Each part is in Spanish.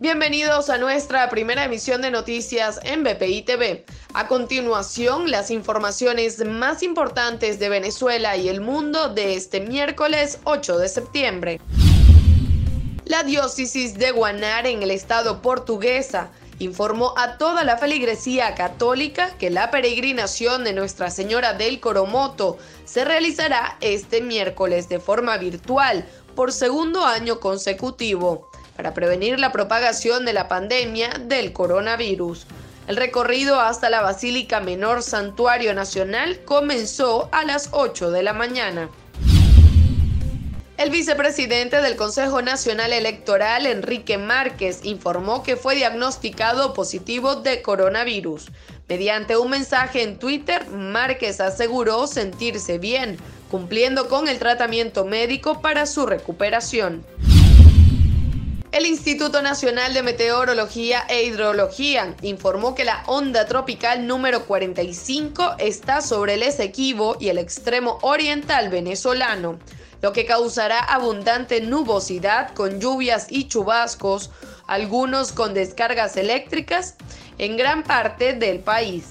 Bienvenidos a nuestra primera emisión de noticias en BPI TV. A continuación, las informaciones más importantes de Venezuela y el mundo de este miércoles 8 de septiembre. La diócesis de Guanare en el estado portuguesa informó a toda la feligresía católica que la peregrinación de Nuestra Señora del Coromoto se realizará este miércoles de forma virtual por segundo año consecutivo para prevenir la propagación de la pandemia del coronavirus. El recorrido hasta la Basílica Menor Santuario Nacional comenzó a las 8 de la mañana. El vicepresidente del Consejo Nacional Electoral, Enrique Márquez, informó que fue diagnosticado positivo de coronavirus. Mediante un mensaje en Twitter, Márquez aseguró sentirse bien, cumpliendo con el tratamiento médico para su recuperación. El Instituto Nacional de Meteorología e Hidrología informó que la onda tropical número 45 está sobre el Esequibo y el extremo oriental venezolano, lo que causará abundante nubosidad con lluvias y chubascos, algunos con descargas eléctricas, en gran parte del país.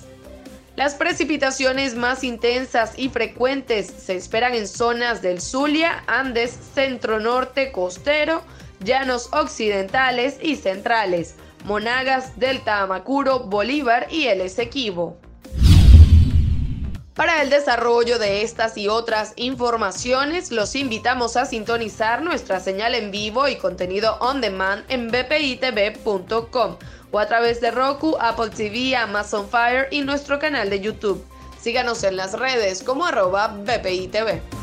Las precipitaciones más intensas y frecuentes se esperan en zonas del Zulia, Andes, Centro Norte, Costero, llanos occidentales y centrales, Monagas, Delta Amacuro, Bolívar y el Esequibo. Para el desarrollo de estas y otras informaciones, los invitamos a sintonizar nuestra señal en vivo y contenido on demand en bpitv.com o a través de Roku, Apple TV, Amazon Fire y nuestro canal de YouTube. Síganos en las redes como arroba bpitv.